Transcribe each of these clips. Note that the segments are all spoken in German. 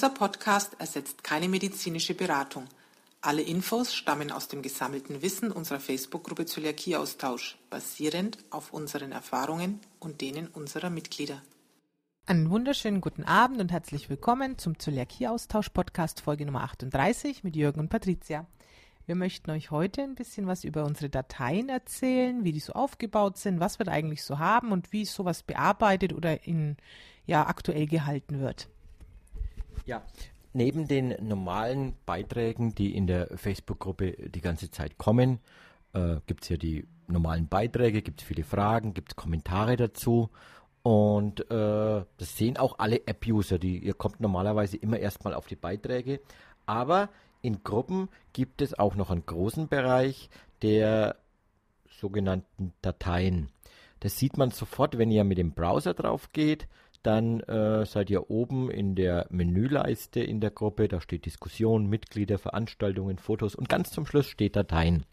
Dieser Podcast ersetzt keine medizinische Beratung. Alle Infos stammen aus dem gesammelten Wissen unserer Facebook-Gruppe Zöliakieaustausch, basierend auf unseren Erfahrungen und denen unserer Mitglieder. Einen wunderschönen guten Abend und herzlich willkommen zum Zöliakie-Austausch-Podcast Folge Nummer 38 mit Jürgen und Patricia. Wir möchten euch heute ein bisschen was über unsere Dateien erzählen, wie die so aufgebaut sind, was wir da eigentlich so haben und wie sowas bearbeitet oder in, ja, aktuell gehalten wird. Ja, neben den normalen Beiträgen, die in der Facebook-Gruppe die ganze Zeit kommen, äh, gibt es ja die normalen Beiträge, gibt es viele Fragen, gibt es Kommentare dazu. Und äh, das sehen auch alle App-User, ihr kommt normalerweise immer erstmal auf die Beiträge. Aber in Gruppen gibt es auch noch einen großen Bereich der sogenannten Dateien. Das sieht man sofort, wenn ihr mit dem Browser drauf geht dann äh, seid ihr oben in der Menüleiste in der Gruppe. Da steht Diskussion, Mitglieder, Veranstaltungen, Fotos und ganz zum Schluss steht Dateien.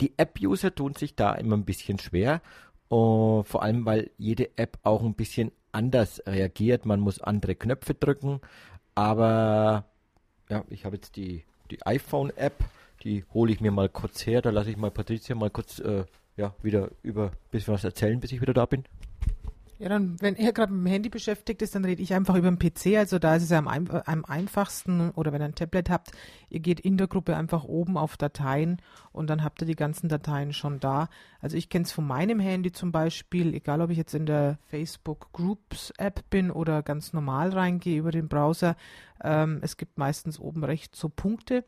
Die App-User tun sich da immer ein bisschen schwer, uh, vor allem weil jede App auch ein bisschen anders reagiert. Man muss andere Knöpfe drücken, aber ja, ich habe jetzt die, die iPhone-App, die hole ich mir mal kurz her. Da lasse ich mal Patricia mal kurz äh, ja, wieder über ein bisschen was erzählen, bis ich wieder da bin. Ja, dann, wenn er gerade mit dem Handy beschäftigt ist, dann rede ich einfach über den PC. Also da ist es ja am, am, einfachsten, oder wenn ihr ein Tablet habt, ihr geht in der Gruppe einfach oben auf Dateien und dann habt ihr die ganzen Dateien schon da. Also ich kenne es von meinem Handy zum Beispiel, egal ob ich jetzt in der Facebook Groups App bin oder ganz normal reingehe über den Browser. Ähm, es gibt meistens oben rechts so Punkte.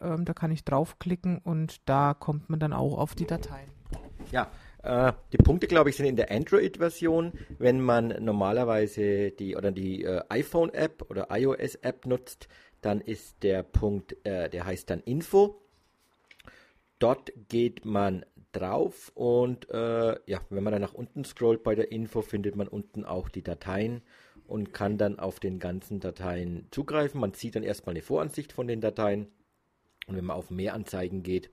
Ähm, da kann ich draufklicken und da kommt man dann auch auf die Dateien. Ja, die Punkte, glaube ich, sind in der Android-Version. Wenn man normalerweise die oder die äh, iPhone-App oder iOS-App nutzt, dann ist der Punkt, äh, der heißt dann Info. Dort geht man drauf und äh, ja, wenn man dann nach unten scrollt bei der Info, findet man unten auch die Dateien und kann dann auf den ganzen Dateien zugreifen. Man sieht dann erstmal eine Voransicht von den Dateien und wenn man auf Mehr Anzeigen geht,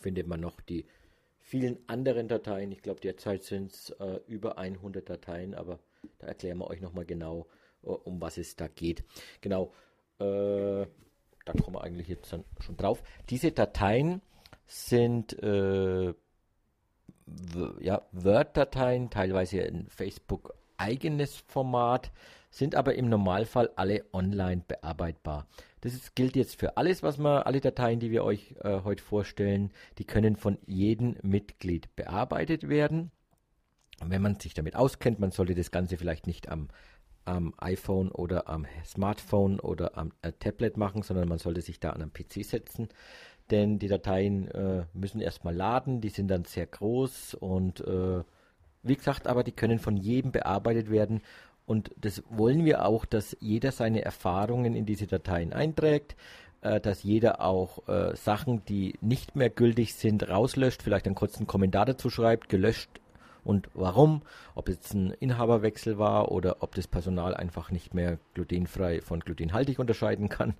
findet man noch die vielen anderen Dateien. Ich glaube, derzeit sind es äh, über 100 Dateien, aber da erklären wir euch nochmal genau, uh, um was es da geht. Genau, äh, da kommen wir eigentlich jetzt dann schon drauf. Diese Dateien sind äh, ja, Word-Dateien, teilweise ein Facebook eigenes Format, sind aber im Normalfall alle online bearbeitbar. Das ist, gilt jetzt für alles, was wir, alle Dateien, die wir euch äh, heute vorstellen, die können von jedem Mitglied bearbeitet werden. wenn man sich damit auskennt, man sollte das Ganze vielleicht nicht am, am iPhone oder am Smartphone oder am äh, Tablet machen, sondern man sollte sich da an einen PC setzen. Denn die Dateien äh, müssen erstmal laden, die sind dann sehr groß und äh, wie gesagt, aber die können von jedem bearbeitet werden und das wollen wir auch, dass jeder seine Erfahrungen in diese Dateien einträgt, äh, dass jeder auch äh, Sachen, die nicht mehr gültig sind, rauslöscht, vielleicht einen kurzen Kommentar dazu schreibt, gelöscht und warum, ob es ein Inhaberwechsel war oder ob das Personal einfach nicht mehr glutenfrei von glutenhaltig unterscheiden kann.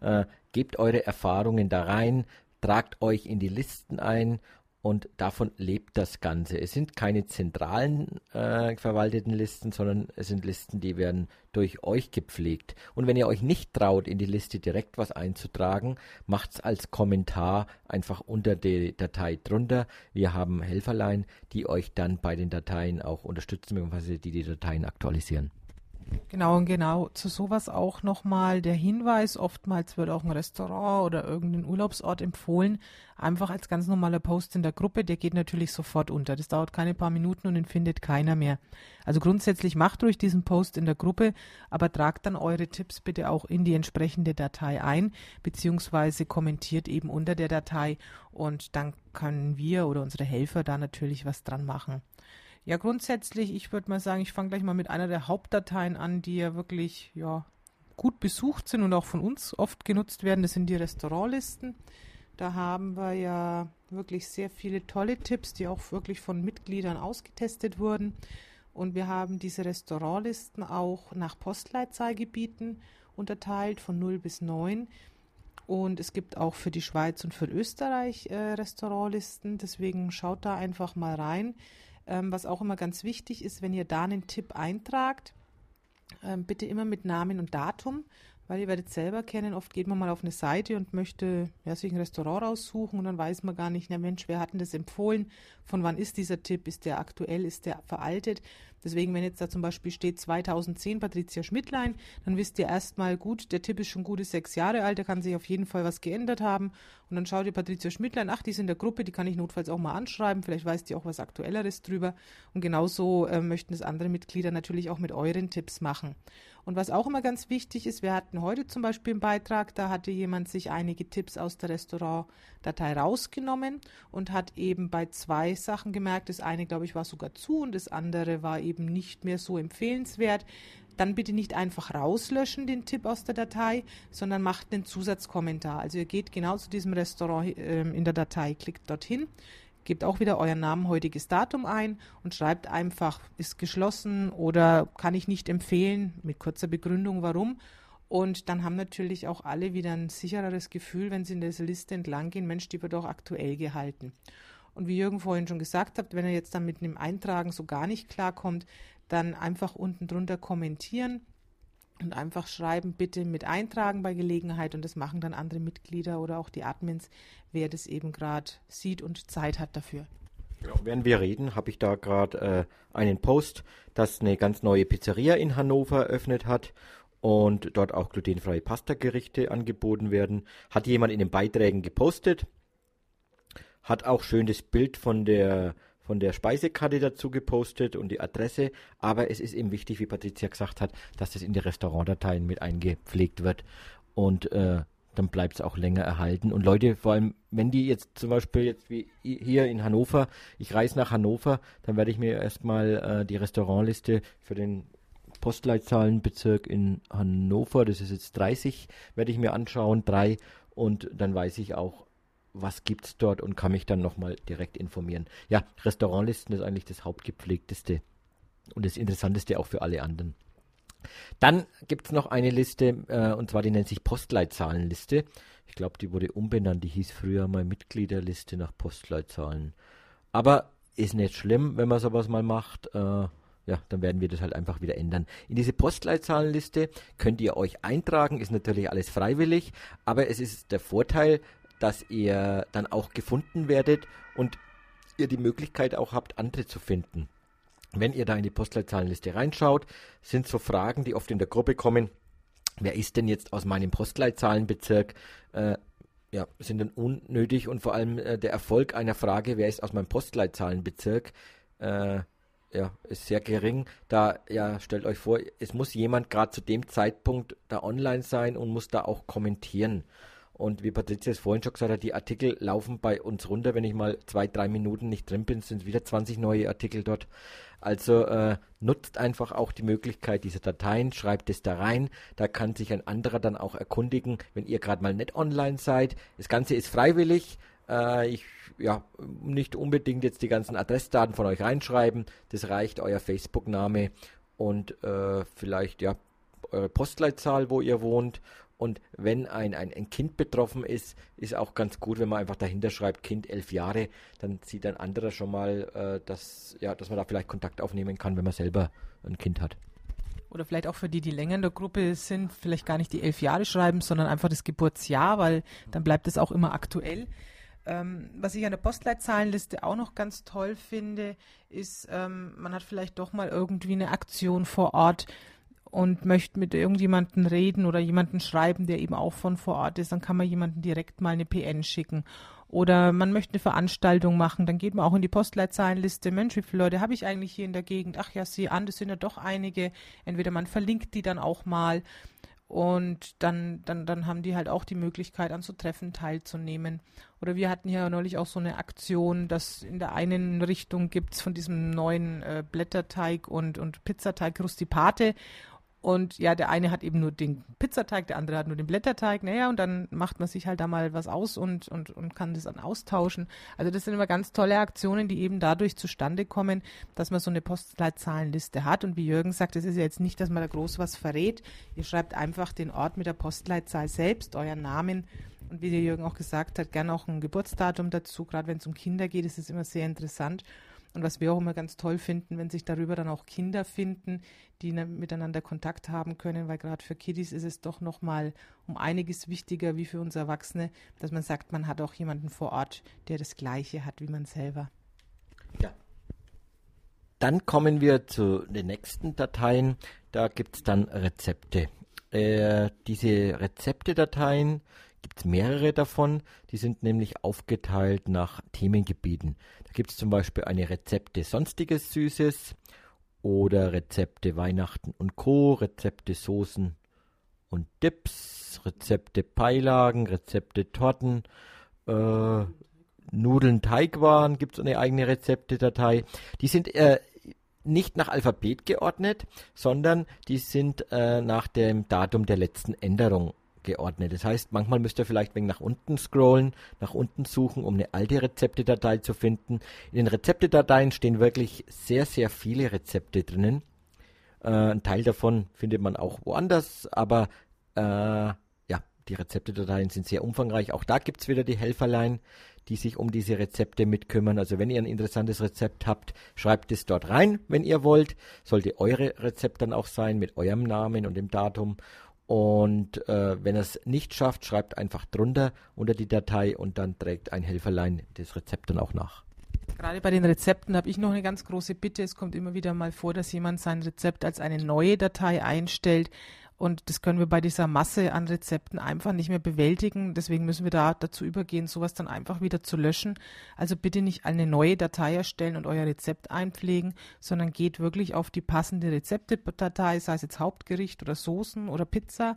Äh, gebt eure Erfahrungen da rein, tragt euch in die Listen ein und davon lebt das Ganze. Es sind keine zentralen äh, verwalteten Listen, sondern es sind Listen, die werden durch euch gepflegt. Und wenn ihr euch nicht traut, in die Liste direkt was einzutragen, macht's als Kommentar einfach unter die Datei drunter. Wir haben Helferlein, die euch dann bei den Dateien auch unterstützen, beziehungsweise die die Dateien aktualisieren. Genau, und genau zu sowas auch nochmal der Hinweis, oftmals wird auch ein Restaurant oder irgendein Urlaubsort empfohlen, einfach als ganz normaler Post in der Gruppe, der geht natürlich sofort unter. Das dauert keine paar Minuten und den findet keiner mehr. Also grundsätzlich macht ruhig diesen Post in der Gruppe, aber tragt dann eure Tipps bitte auch in die entsprechende Datei ein, beziehungsweise kommentiert eben unter der Datei und dann können wir oder unsere Helfer da natürlich was dran machen. Ja, grundsätzlich, ich würde mal sagen, ich fange gleich mal mit einer der Hauptdateien an, die ja wirklich ja, gut besucht sind und auch von uns oft genutzt werden. Das sind die Restaurantlisten. Da haben wir ja wirklich sehr viele tolle Tipps, die auch wirklich von Mitgliedern ausgetestet wurden. Und wir haben diese Restaurantlisten auch nach Postleitzahlgebieten unterteilt von 0 bis 9. Und es gibt auch für die Schweiz und für Österreich äh, Restaurantlisten. Deswegen schaut da einfach mal rein. Ähm, was auch immer ganz wichtig ist, wenn ihr da einen Tipp eintragt, ähm, bitte immer mit Namen und Datum weil ihr werdet selber kennen, oft geht man mal auf eine Seite und möchte ja, sich ein Restaurant raussuchen und dann weiß man gar nicht, na Mensch, wer hat denn das empfohlen? Von wann ist dieser Tipp? Ist der aktuell? Ist der veraltet? Deswegen, wenn jetzt da zum Beispiel steht 2010 Patricia Schmidtlein, dann wisst ihr erstmal gut, der Tipp ist schon gute sechs Jahre alt, da kann sich auf jeden Fall was geändert haben. Und dann schaut ihr Patricia Schmidtlein, ach, die ist in der Gruppe, die kann ich notfalls auch mal anschreiben, vielleicht weiß die auch was Aktuelleres drüber. Und genauso äh, möchten es andere Mitglieder natürlich auch mit euren Tipps machen. Und was auch immer ganz wichtig ist, wir hatten heute zum Beispiel einen Beitrag, da hatte jemand sich einige Tipps aus der Restaurantdatei rausgenommen und hat eben bei zwei Sachen gemerkt, das eine, glaube ich, war sogar zu und das andere war eben nicht mehr so empfehlenswert. Dann bitte nicht einfach rauslöschen den Tipp aus der Datei, sondern macht einen Zusatzkommentar. Also ihr geht genau zu diesem Restaurant äh, in der Datei, klickt dorthin, gebt auch wieder euren Namen, heutiges Datum ein und schreibt einfach, ist geschlossen oder kann ich nicht empfehlen, mit kurzer Begründung, warum. Und dann haben natürlich auch alle wieder ein sichereres Gefühl, wenn sie in dieser Liste entlang gehen, Mensch, die wird auch aktuell gehalten. Und wie Jürgen vorhin schon gesagt hat, wenn er jetzt dann mit dem Eintragen so gar nicht klarkommt, dann einfach unten drunter kommentieren und einfach schreiben, bitte mit eintragen bei Gelegenheit und das machen dann andere Mitglieder oder auch die Admins, wer das eben gerade sieht und Zeit hat dafür. Ja, während wir reden, habe ich da gerade äh, einen Post, dass eine ganz neue Pizzeria in Hannover eröffnet hat und dort auch glutenfreie Pasta-Gerichte angeboten werden. Hat jemand in den Beiträgen gepostet, hat auch schön das Bild von der von der Speisekarte dazu gepostet und die Adresse, aber es ist eben wichtig, wie Patricia gesagt hat, dass das in die Restaurantdateien mit eingepflegt wird. Und äh, dann bleibt es auch länger erhalten. Und Leute, vor allem, wenn die jetzt zum Beispiel jetzt wie hier in Hannover, ich reise nach Hannover, dann werde ich mir erstmal äh, die Restaurantliste für den Postleitzahlenbezirk in Hannover, das ist jetzt 30, werde ich mir anschauen, drei, und dann weiß ich auch, was gibt's dort und kann mich dann nochmal direkt informieren. Ja, Restaurantlisten ist eigentlich das hauptgepflegteste und das Interessanteste auch für alle anderen. Dann gibt es noch eine Liste, äh, und zwar die nennt sich Postleitzahlenliste. Ich glaube, die wurde umbenannt. Die hieß früher mal Mitgliederliste nach Postleitzahlen. Aber ist nicht schlimm, wenn man sowas mal macht. Äh, ja, dann werden wir das halt einfach wieder ändern. In diese Postleitzahlenliste könnt ihr euch eintragen, ist natürlich alles freiwillig, aber es ist der Vorteil, dass ihr dann auch gefunden werdet und ihr die Möglichkeit auch habt, andere zu finden. Wenn ihr da in die Postleitzahlenliste reinschaut, sind so Fragen, die oft in der Gruppe kommen. Wer ist denn jetzt aus meinem Postleitzahlenbezirk? Äh, ja, sind dann unnötig und vor allem äh, der Erfolg einer Frage, wer ist aus meinem Postleitzahlenbezirk, äh, ja, ist sehr gering. Da, ja, stellt euch vor, es muss jemand gerade zu dem Zeitpunkt da online sein und muss da auch kommentieren. Und wie Patricia es vorhin schon gesagt hat, die Artikel laufen bei uns runter. Wenn ich mal zwei, drei Minuten nicht drin bin, sind wieder 20 neue Artikel dort. Also äh, nutzt einfach auch die Möglichkeit dieser Dateien, schreibt es da rein. Da kann sich ein anderer dann auch erkundigen, wenn ihr gerade mal nicht online seid. Das Ganze ist freiwillig. Äh, ich ja nicht unbedingt jetzt die ganzen Adressdaten von euch reinschreiben. Das reicht euer Facebook-Name und äh, vielleicht ja eure Postleitzahl, wo ihr wohnt und wenn ein, ein, ein Kind betroffen ist, ist auch ganz gut, wenn man einfach dahinter schreibt, Kind elf Jahre, dann sieht ein anderer schon mal, äh, dass, ja, dass man da vielleicht Kontakt aufnehmen kann, wenn man selber ein Kind hat. Oder vielleicht auch für die, die länger in der Gruppe sind, vielleicht gar nicht die elf Jahre schreiben, sondern einfach das Geburtsjahr, weil dann bleibt es auch immer aktuell. Ähm, was ich an der Postleitzahlenliste auch noch ganz toll finde, ist, ähm, man hat vielleicht doch mal irgendwie eine Aktion vor Ort, und möchte mit irgendjemandem reden oder jemanden schreiben, der eben auch von vor Ort ist, dann kann man jemanden direkt mal eine PN schicken. Oder man möchte eine Veranstaltung machen, dann geht man auch in die Postleitzahlenliste. Mensch, wie viele Leute habe ich eigentlich hier in der Gegend? Ach ja, sieh an, das sind ja doch einige. Entweder man verlinkt die dann auch mal und dann, dann, dann haben die halt auch die Möglichkeit, an so Treffen teilzunehmen. Oder wir hatten ja neulich auch so eine Aktion, dass in der einen Richtung gibt es von diesem neuen äh, Blätterteig und, und Pizzateig Rustipate und ja, der eine hat eben nur den Pizzateig, der andere hat nur den Blätterteig. Naja, und dann macht man sich halt da mal was aus und, und, und kann das dann austauschen. Also das sind immer ganz tolle Aktionen, die eben dadurch zustande kommen, dass man so eine Postleitzahlenliste hat. Und wie Jürgen sagt, es ist ja jetzt nicht, dass man da groß was verrät. Ihr schreibt einfach den Ort mit der Postleitzahl selbst, euren Namen und wie der Jürgen auch gesagt hat, gerne auch ein Geburtsdatum dazu. Gerade wenn es um Kinder geht, ist es immer sehr interessant. Und was wir auch immer ganz toll finden, wenn sich darüber dann auch Kinder finden, die ne, miteinander Kontakt haben können, weil gerade für Kiddies ist es doch nochmal um einiges wichtiger wie für uns Erwachsene, dass man sagt, man hat auch jemanden vor Ort, der das Gleiche hat wie man selber. Ja. Dann kommen wir zu den nächsten Dateien. Da gibt es dann Rezepte. Äh, diese Rezepte-Dateien gibt es mehrere davon. Die sind nämlich aufgeteilt nach Themengebieten. Da gibt es zum Beispiel eine Rezepte Sonstiges Süßes oder Rezepte Weihnachten und Co., Rezepte Soßen und Dips, Rezepte Beilagen, Rezepte Torten, äh, Nudeln, Teigwaren gibt es eine eigene Rezepte-Datei. Die sind äh, nicht nach Alphabet geordnet, sondern die sind äh, nach dem Datum der letzten Änderung geordnet. Das heißt, manchmal müsst ihr vielleicht wegen nach unten scrollen, nach unten suchen, um eine alte Rezeptedatei zu finden. In den Rezeptedateien stehen wirklich sehr, sehr viele Rezepte drinnen. Äh, ein Teil davon findet man auch woanders, aber äh, ja, die Rezeptedateien sind sehr umfangreich. Auch da gibt es wieder die Helferlein, die sich um diese Rezepte mitkümmern. Also wenn ihr ein interessantes Rezept habt, schreibt es dort rein, wenn ihr wollt. Sollte eure Rezept dann auch sein mit eurem Namen und dem Datum. Und äh, wenn er es nicht schafft, schreibt einfach drunter unter die Datei und dann trägt ein Helferlein das Rezept dann auch nach. Gerade bei den Rezepten habe ich noch eine ganz große Bitte. Es kommt immer wieder mal vor, dass jemand sein Rezept als eine neue Datei einstellt. Und das können wir bei dieser Masse an Rezepten einfach nicht mehr bewältigen. Deswegen müssen wir da dazu übergehen, sowas dann einfach wieder zu löschen. Also bitte nicht eine neue Datei erstellen und euer Rezept einpflegen, sondern geht wirklich auf die passende Rezeptedatei, sei es jetzt Hauptgericht oder Soßen oder Pizza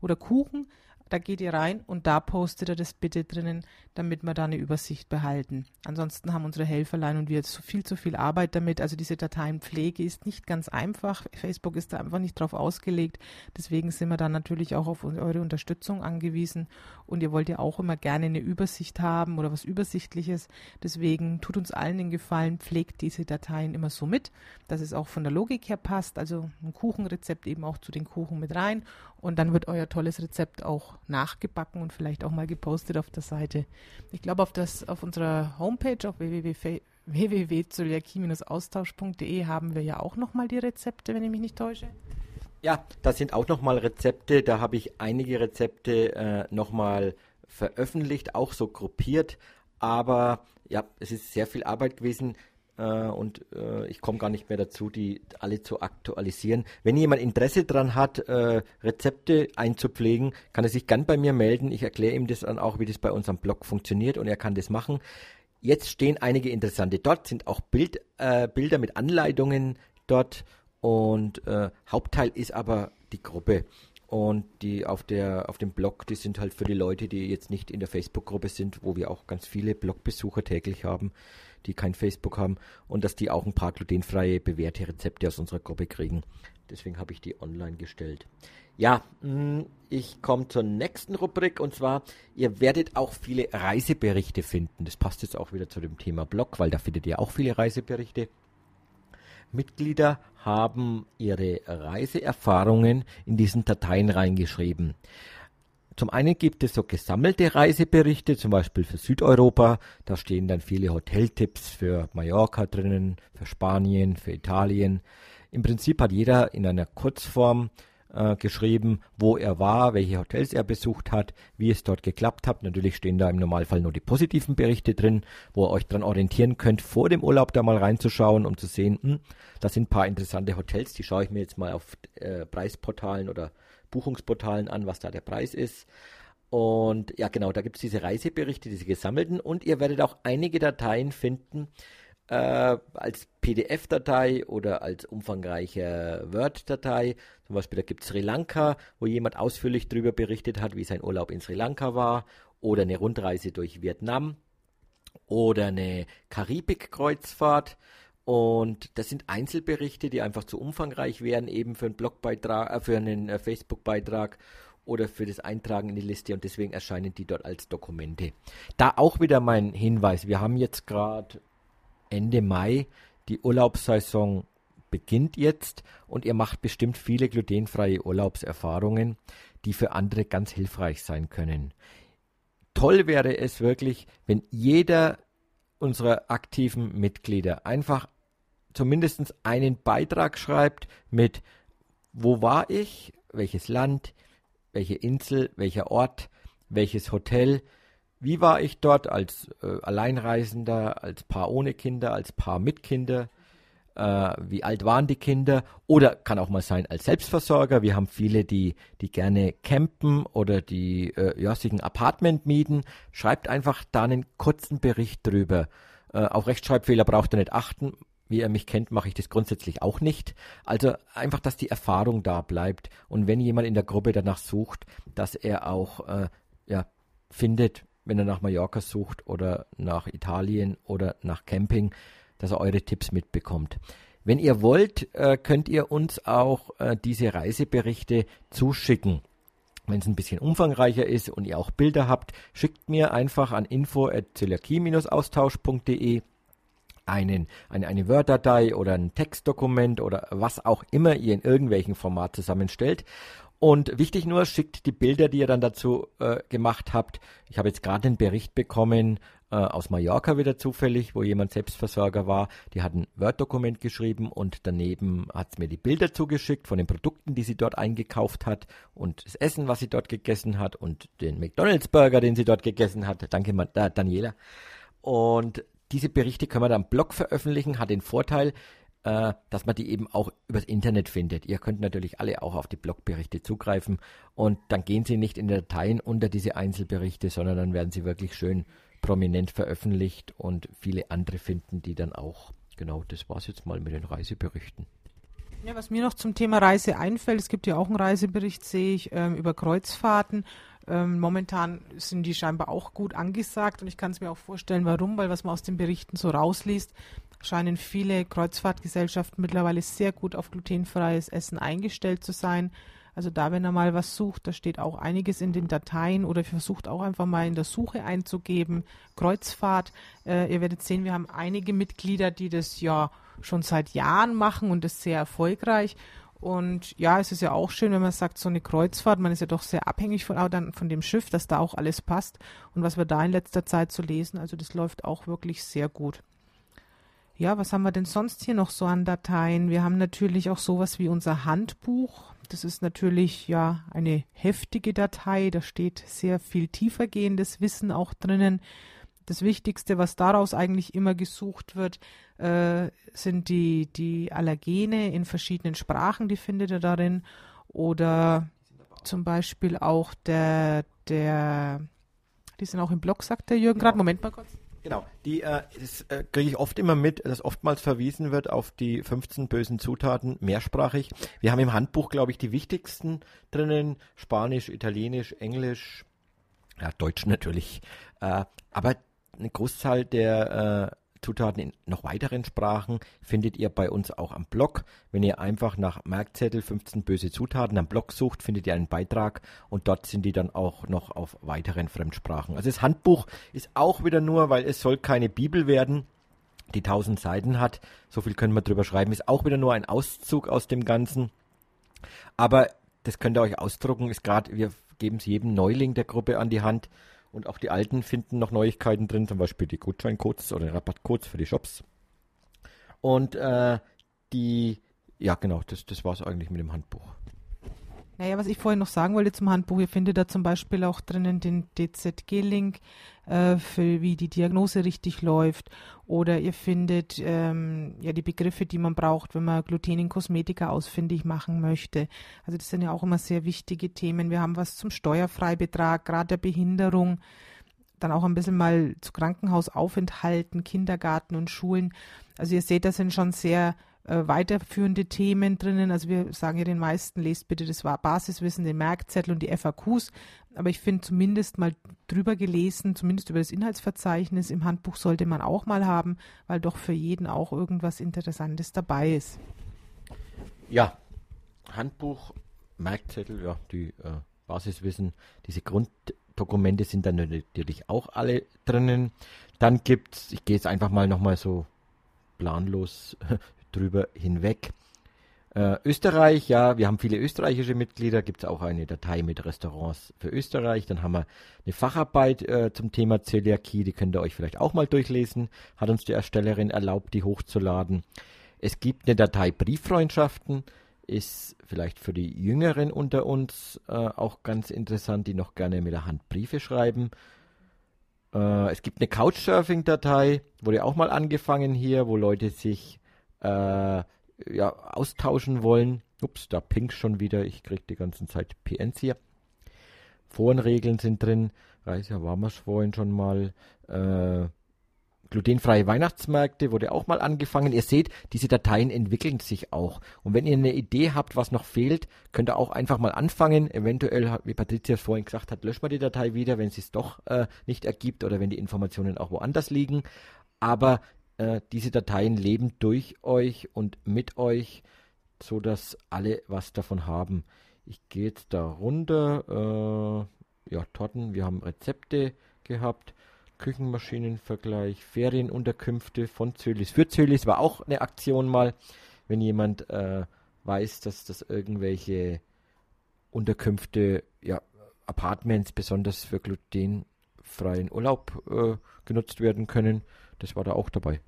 oder Kuchen da geht ihr rein und da postet ihr das bitte drinnen, damit wir da eine Übersicht behalten. Ansonsten haben unsere Helferlein und wir so viel zu viel Arbeit damit. Also diese Dateienpflege ist nicht ganz einfach. Facebook ist da einfach nicht drauf ausgelegt. Deswegen sind wir da natürlich auch auf eure Unterstützung angewiesen. Und ihr wollt ja auch immer gerne eine Übersicht haben oder was Übersichtliches. Deswegen tut uns allen den Gefallen, pflegt diese Dateien immer so mit, dass es auch von der Logik her passt. Also ein Kuchenrezept eben auch zu den Kuchen mit rein. Und dann wird euer tolles Rezept auch nachgebacken und vielleicht auch mal gepostet auf der Seite. Ich glaube, auf, auf unserer Homepage auf www.zöliakie-austausch.de haben wir ja auch nochmal die Rezepte, wenn ich mich nicht täusche. Ja, da sind auch nochmal Rezepte. Da habe ich einige Rezepte äh, nochmal veröffentlicht, auch so gruppiert. Aber ja, es ist sehr viel Arbeit gewesen äh, und äh, ich komme gar nicht mehr dazu, die alle zu aktualisieren. Wenn jemand Interesse daran hat, äh, Rezepte einzupflegen, kann er sich gern bei mir melden. Ich erkläre ihm das dann auch, wie das bei unserem Blog funktioniert und er kann das machen. Jetzt stehen einige interessante. Dort sind auch Bild, äh, Bilder mit Anleitungen dort und äh, Hauptteil ist aber die Gruppe. Und die auf der auf dem Blog, die sind halt für die Leute, die jetzt nicht in der Facebook-Gruppe sind, wo wir auch ganz viele Blogbesucher täglich haben die kein Facebook haben und dass die auch ein paar glutenfreie bewährte Rezepte aus unserer Gruppe kriegen. Deswegen habe ich die online gestellt. Ja, mm, ich komme zur nächsten Rubrik und zwar, ihr werdet auch viele Reiseberichte finden. Das passt jetzt auch wieder zu dem Thema Blog, weil da findet ihr auch viele Reiseberichte. Mitglieder haben ihre Reiseerfahrungen in diesen Dateien reingeschrieben. Zum einen gibt es so gesammelte Reiseberichte, zum Beispiel für Südeuropa. Da stehen dann viele Hoteltipps für Mallorca drinnen, für Spanien, für Italien. Im Prinzip hat jeder in einer Kurzform äh, geschrieben, wo er war, welche Hotels er besucht hat, wie es dort geklappt hat. Natürlich stehen da im Normalfall nur die positiven Berichte drin, wo ihr euch dran orientieren könnt, vor dem Urlaub da mal reinzuschauen, um zu sehen, hm, da sind ein paar interessante Hotels, die schaue ich mir jetzt mal auf äh, Preisportalen oder Buchungsportalen an, was da der Preis ist. Und ja, genau, da gibt es diese Reiseberichte, diese gesammelten. Und ihr werdet auch einige Dateien finden äh, als PDF-Datei oder als umfangreiche Word-Datei. Zum Beispiel, da gibt es Sri Lanka, wo jemand ausführlich darüber berichtet hat, wie sein Urlaub in Sri Lanka war. Oder eine Rundreise durch Vietnam. Oder eine Karibik-Kreuzfahrt. Und das sind Einzelberichte, die einfach zu umfangreich wären, eben für einen Blogbeitrag, äh, für einen äh, Facebook-Beitrag oder für das Eintragen in die Liste und deswegen erscheinen die dort als Dokumente. Da auch wieder mein Hinweis, wir haben jetzt gerade Ende Mai, die Urlaubssaison beginnt jetzt und ihr macht bestimmt viele glutenfreie Urlaubserfahrungen, die für andere ganz hilfreich sein können. Toll wäre es wirklich, wenn jeder unserer aktiven Mitglieder einfach zumindest einen Beitrag schreibt mit, wo war ich, welches Land, welche Insel, welcher Ort, welches Hotel, wie war ich dort als äh, Alleinreisender, als Paar ohne Kinder, als Paar mit Kinder, äh, wie alt waren die Kinder oder kann auch mal sein als Selbstversorger. Wir haben viele, die, die gerne campen oder die äh, ja, sich ein Apartment mieten. Schreibt einfach da einen kurzen Bericht drüber. Äh, auf Rechtschreibfehler braucht ihr nicht achten. Wie ihr mich kennt, mache ich das grundsätzlich auch nicht. Also einfach, dass die Erfahrung da bleibt. Und wenn jemand in der Gruppe danach sucht, dass er auch äh, ja, findet, wenn er nach Mallorca sucht oder nach Italien oder nach Camping, dass er eure Tipps mitbekommt. Wenn ihr wollt, äh, könnt ihr uns auch äh, diese Reiseberichte zuschicken. Wenn es ein bisschen umfangreicher ist und ihr auch Bilder habt, schickt mir einfach an info@zöliakie-austausch.de einen, eine, eine Word-Datei oder ein Textdokument oder was auch immer ihr in irgendwelchen Format zusammenstellt. Und wichtig nur, schickt die Bilder, die ihr dann dazu äh, gemacht habt. Ich habe jetzt gerade einen Bericht bekommen äh, aus Mallorca wieder zufällig, wo jemand Selbstversorger war. Die hat ein Word-Dokument geschrieben und daneben hat sie mir die Bilder zugeschickt von den Produkten, die sie dort eingekauft hat und das Essen, was sie dort gegessen hat und den McDonalds-Burger, den sie dort gegessen hat. Danke, äh, Daniela. Und diese Berichte können wir dann im Blog veröffentlichen, hat den Vorteil, äh, dass man die eben auch übers Internet findet. Ihr könnt natürlich alle auch auf die Blogberichte zugreifen und dann gehen sie nicht in Dateien unter diese Einzelberichte, sondern dann werden sie wirklich schön prominent veröffentlicht und viele andere finden die dann auch. Genau, das war es jetzt mal mit den Reiseberichten. Ja, was mir noch zum Thema Reise einfällt, es gibt ja auch einen Reisebericht, sehe ich, ähm, über Kreuzfahrten. Ähm, momentan sind die scheinbar auch gut angesagt und ich kann es mir auch vorstellen, warum, weil was man aus den Berichten so rausliest, scheinen viele Kreuzfahrtgesellschaften mittlerweile sehr gut auf glutenfreies Essen eingestellt zu sein. Also da, wenn er mal was sucht, da steht auch einiges in den Dateien oder versucht auch einfach mal in der Suche einzugeben. Kreuzfahrt. Äh, ihr werdet sehen, wir haben einige Mitglieder, die das ja schon seit Jahren machen und das sehr erfolgreich. Und ja, es ist ja auch schön, wenn man sagt, so eine Kreuzfahrt, man ist ja doch sehr abhängig von, dann von dem Schiff, dass da auch alles passt. Und was wir da in letzter Zeit zu so lesen, also das läuft auch wirklich sehr gut. Ja, was haben wir denn sonst hier noch so an Dateien? Wir haben natürlich auch sowas wie unser Handbuch. Das ist natürlich ja eine heftige Datei. Da steht sehr viel tiefergehendes Wissen auch drinnen. Das Wichtigste, was daraus eigentlich immer gesucht wird, äh, sind die, die Allergene in verschiedenen Sprachen, die findet ihr darin. Oder zum Beispiel auch der, der, die sind auch im Blog, sagt der Jürgen gerade. Moment mal kurz. Genau, die äh, äh, kriege ich oft immer mit, dass oftmals verwiesen wird auf die 15 bösen Zutaten, mehrsprachig. Wir haben im Handbuch, glaube ich, die wichtigsten drinnen, Spanisch, Italienisch, Englisch, ja, Deutsch natürlich. Äh, aber eine Großzahl der äh, Zutaten in noch weiteren Sprachen findet ihr bei uns auch am Blog. Wenn ihr einfach nach Merkzettel 15 böse Zutaten am Blog sucht, findet ihr einen Beitrag und dort sind die dann auch noch auf weiteren Fremdsprachen. Also das Handbuch ist auch wieder nur, weil es soll keine Bibel werden, die 1000 Seiten hat. So viel können wir drüber schreiben. Ist auch wieder nur ein Auszug aus dem Ganzen. Aber das könnt ihr euch ausdrucken. Ist gerade, wir geben es jedem Neuling der Gruppe an die Hand und auch die alten finden noch Neuigkeiten drin, zum Beispiel die Gutscheincodes oder Rabattcodes für die Shops. Und äh, die, ja genau, das, das war es eigentlich mit dem Handbuch. Naja, was ich vorhin noch sagen wollte zum Handbuch, ihr findet da zum Beispiel auch drinnen den DZG-Link, äh, für wie die Diagnose richtig läuft. Oder ihr findet ähm, ja die Begriffe, die man braucht, wenn man Gluten in Kosmetika ausfindig machen möchte. Also das sind ja auch immer sehr wichtige Themen. Wir haben was zum Steuerfreibetrag, gerade der Behinderung, dann auch ein bisschen mal zu Krankenhausaufenthalten, Kindergarten und Schulen. Also ihr seht, das sind schon sehr äh, weiterführende Themen drinnen. Also wir sagen ja den meisten, lest bitte das Basiswissen, den Merkzettel und die FAQs. Aber ich finde zumindest mal drüber gelesen, zumindest über das Inhaltsverzeichnis im Handbuch sollte man auch mal haben, weil doch für jeden auch irgendwas Interessantes dabei ist. Ja, Handbuch, Merkzettel, ja, die äh, Basiswissen, diese Grunddokumente sind dann natürlich auch alle drinnen. Dann gibt es, ich gehe jetzt einfach mal nochmal so planlos drüber hinweg. Äh, Österreich, ja, wir haben viele österreichische Mitglieder, gibt es auch eine Datei mit Restaurants für Österreich. Dann haben wir eine Facharbeit äh, zum Thema Zöliakie, die könnt ihr euch vielleicht auch mal durchlesen. Hat uns die Erstellerin erlaubt, die hochzuladen. Es gibt eine Datei Brieffreundschaften, ist vielleicht für die Jüngeren unter uns äh, auch ganz interessant, die noch gerne mit der Hand Briefe schreiben. Äh, es gibt eine Couchsurfing-Datei, wurde auch mal angefangen hier, wo Leute sich äh, ja, austauschen wollen. Ups, da pinkt schon wieder. Ich kriege die ganze Zeit PNs hier. Forenregeln sind drin. Reise waren wir vorhin schon mal. Äh, glutenfreie Weihnachtsmärkte wurde auch mal angefangen. Ihr seht, diese Dateien entwickeln sich auch. Und wenn ihr eine Idee habt, was noch fehlt, könnt ihr auch einfach mal anfangen. Eventuell, wie Patricia vorhin gesagt hat, löscht man die Datei wieder, wenn sie es doch äh, nicht ergibt oder wenn die Informationen auch woanders liegen. Aber äh, diese Dateien leben durch euch und mit euch, so dass alle was davon haben. Ich gehe jetzt da runter. Äh, ja, Torten, wir haben Rezepte gehabt. Küchenmaschinenvergleich, Ferienunterkünfte von Zölis. Für Zölis war auch eine Aktion mal, wenn jemand äh, weiß, dass das irgendwelche Unterkünfte, ja, Apartments besonders für glutenfreien Urlaub äh, genutzt werden können. Das war da auch dabei.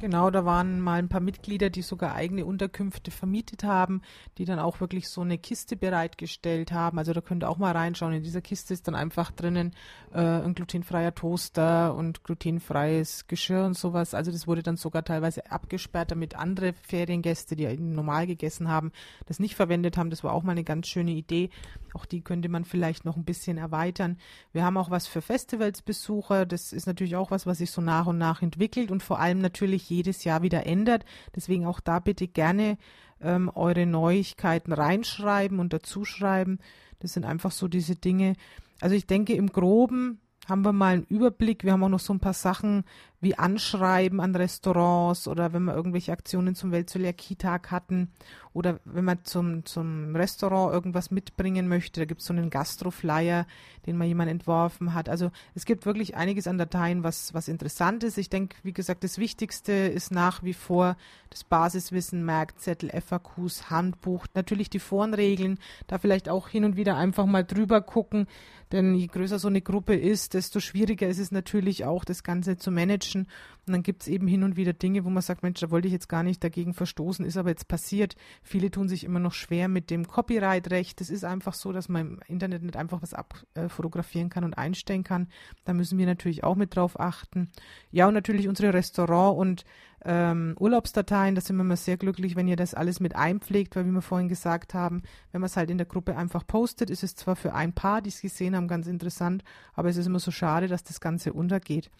Genau, da waren mal ein paar Mitglieder, die sogar eigene Unterkünfte vermietet haben, die dann auch wirklich so eine Kiste bereitgestellt haben. Also da könnt ihr auch mal reinschauen. In dieser Kiste ist dann einfach drinnen äh, ein glutenfreier Toaster und glutenfreies Geschirr und sowas. Also das wurde dann sogar teilweise abgesperrt, damit andere Feriengäste, die normal gegessen haben, das nicht verwendet haben. Das war auch mal eine ganz schöne Idee. Auch die könnte man vielleicht noch ein bisschen erweitern. Wir haben auch was für Festivalsbesucher. Das ist natürlich auch was, was sich so nach und nach entwickelt und vor allem natürlich jedes Jahr wieder ändert. Deswegen auch da bitte gerne ähm, eure Neuigkeiten reinschreiben und dazuschreiben. Das sind einfach so diese Dinge. Also ich denke im Groben haben wir mal einen Überblick. Wir haben auch noch so ein paar Sachen wie Anschreiben an Restaurants oder wenn wir irgendwelche Aktionen zum Weltzöliakie-Tag hatten oder wenn man zum, zum Restaurant irgendwas mitbringen möchte. Da gibt es so einen Gastroflyer, den mal jemand entworfen hat. Also es gibt wirklich einiges an Dateien, was, was interessant ist. Ich denke, wie gesagt, das Wichtigste ist nach wie vor das Basiswissen, Merkzettel, FAQs, Handbuch, natürlich die Forenregeln, da vielleicht auch hin und wieder einfach mal drüber gucken, denn je größer so eine Gruppe ist, desto schwieriger ist es natürlich auch, das Ganze zu managen. Und dann gibt es eben hin und wieder Dinge, wo man sagt, Mensch, da wollte ich jetzt gar nicht dagegen verstoßen, ist aber jetzt passiert. Viele tun sich immer noch schwer mit dem Copyright-Recht. Es ist einfach so, dass man im Internet nicht einfach was abfotografieren kann und einstellen kann. Da müssen wir natürlich auch mit drauf achten. Ja, und natürlich unsere Restaurant- und ähm, Urlaubsdateien, da sind wir immer sehr glücklich, wenn ihr das alles mit einpflegt, weil wie wir vorhin gesagt haben, wenn man es halt in der Gruppe einfach postet, ist es zwar für ein Paar, die es gesehen haben, ganz interessant, aber es ist immer so schade, dass das Ganze untergeht.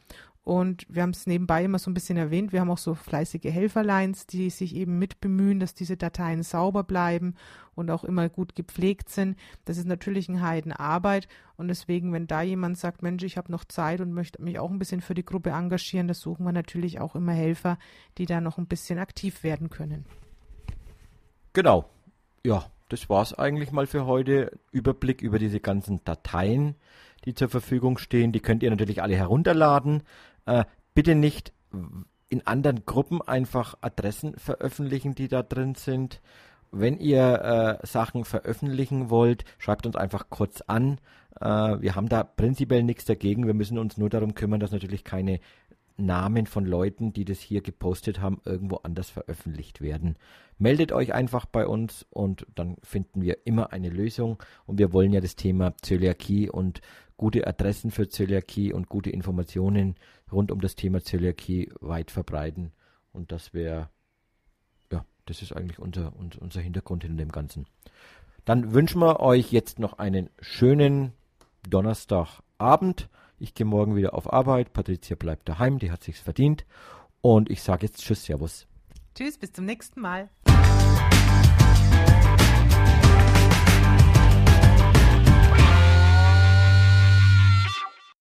Und wir haben es nebenbei immer so ein bisschen erwähnt. Wir haben auch so fleißige Helferlines, die sich eben mit bemühen, dass diese Dateien sauber bleiben und auch immer gut gepflegt sind. Das ist natürlich ein Heidenarbeit. Und deswegen, wenn da jemand sagt, Mensch, ich habe noch Zeit und möchte mich auch ein bisschen für die Gruppe engagieren, das suchen wir natürlich auch immer Helfer, die da noch ein bisschen aktiv werden können. Genau. Ja, das war es eigentlich mal für heute. Überblick über diese ganzen Dateien, die zur Verfügung stehen. Die könnt ihr natürlich alle herunterladen. Äh, bitte nicht in anderen Gruppen einfach Adressen veröffentlichen, die da drin sind. Wenn ihr äh, Sachen veröffentlichen wollt, schreibt uns einfach kurz an. Äh, wir haben da prinzipiell nichts dagegen. Wir müssen uns nur darum kümmern, dass natürlich keine Namen von Leuten, die das hier gepostet haben, irgendwo anders veröffentlicht werden. Meldet euch einfach bei uns und dann finden wir immer eine Lösung. Und wir wollen ja das Thema Zöliakie und gute Adressen für Zöliakie und gute Informationen rund um das Thema Zöliakie weit verbreiten. Und das wäre, das ist eigentlich unser, unser, Hintergrund hinter dem Ganzen. Dann wünschen wir euch jetzt noch einen schönen Donnerstagabend. Ich gehe morgen wieder auf Arbeit. Patricia bleibt daheim, die hat sich's verdient. Und ich sage jetzt Tschüss, Servus. Tschüss, bis zum nächsten Mal.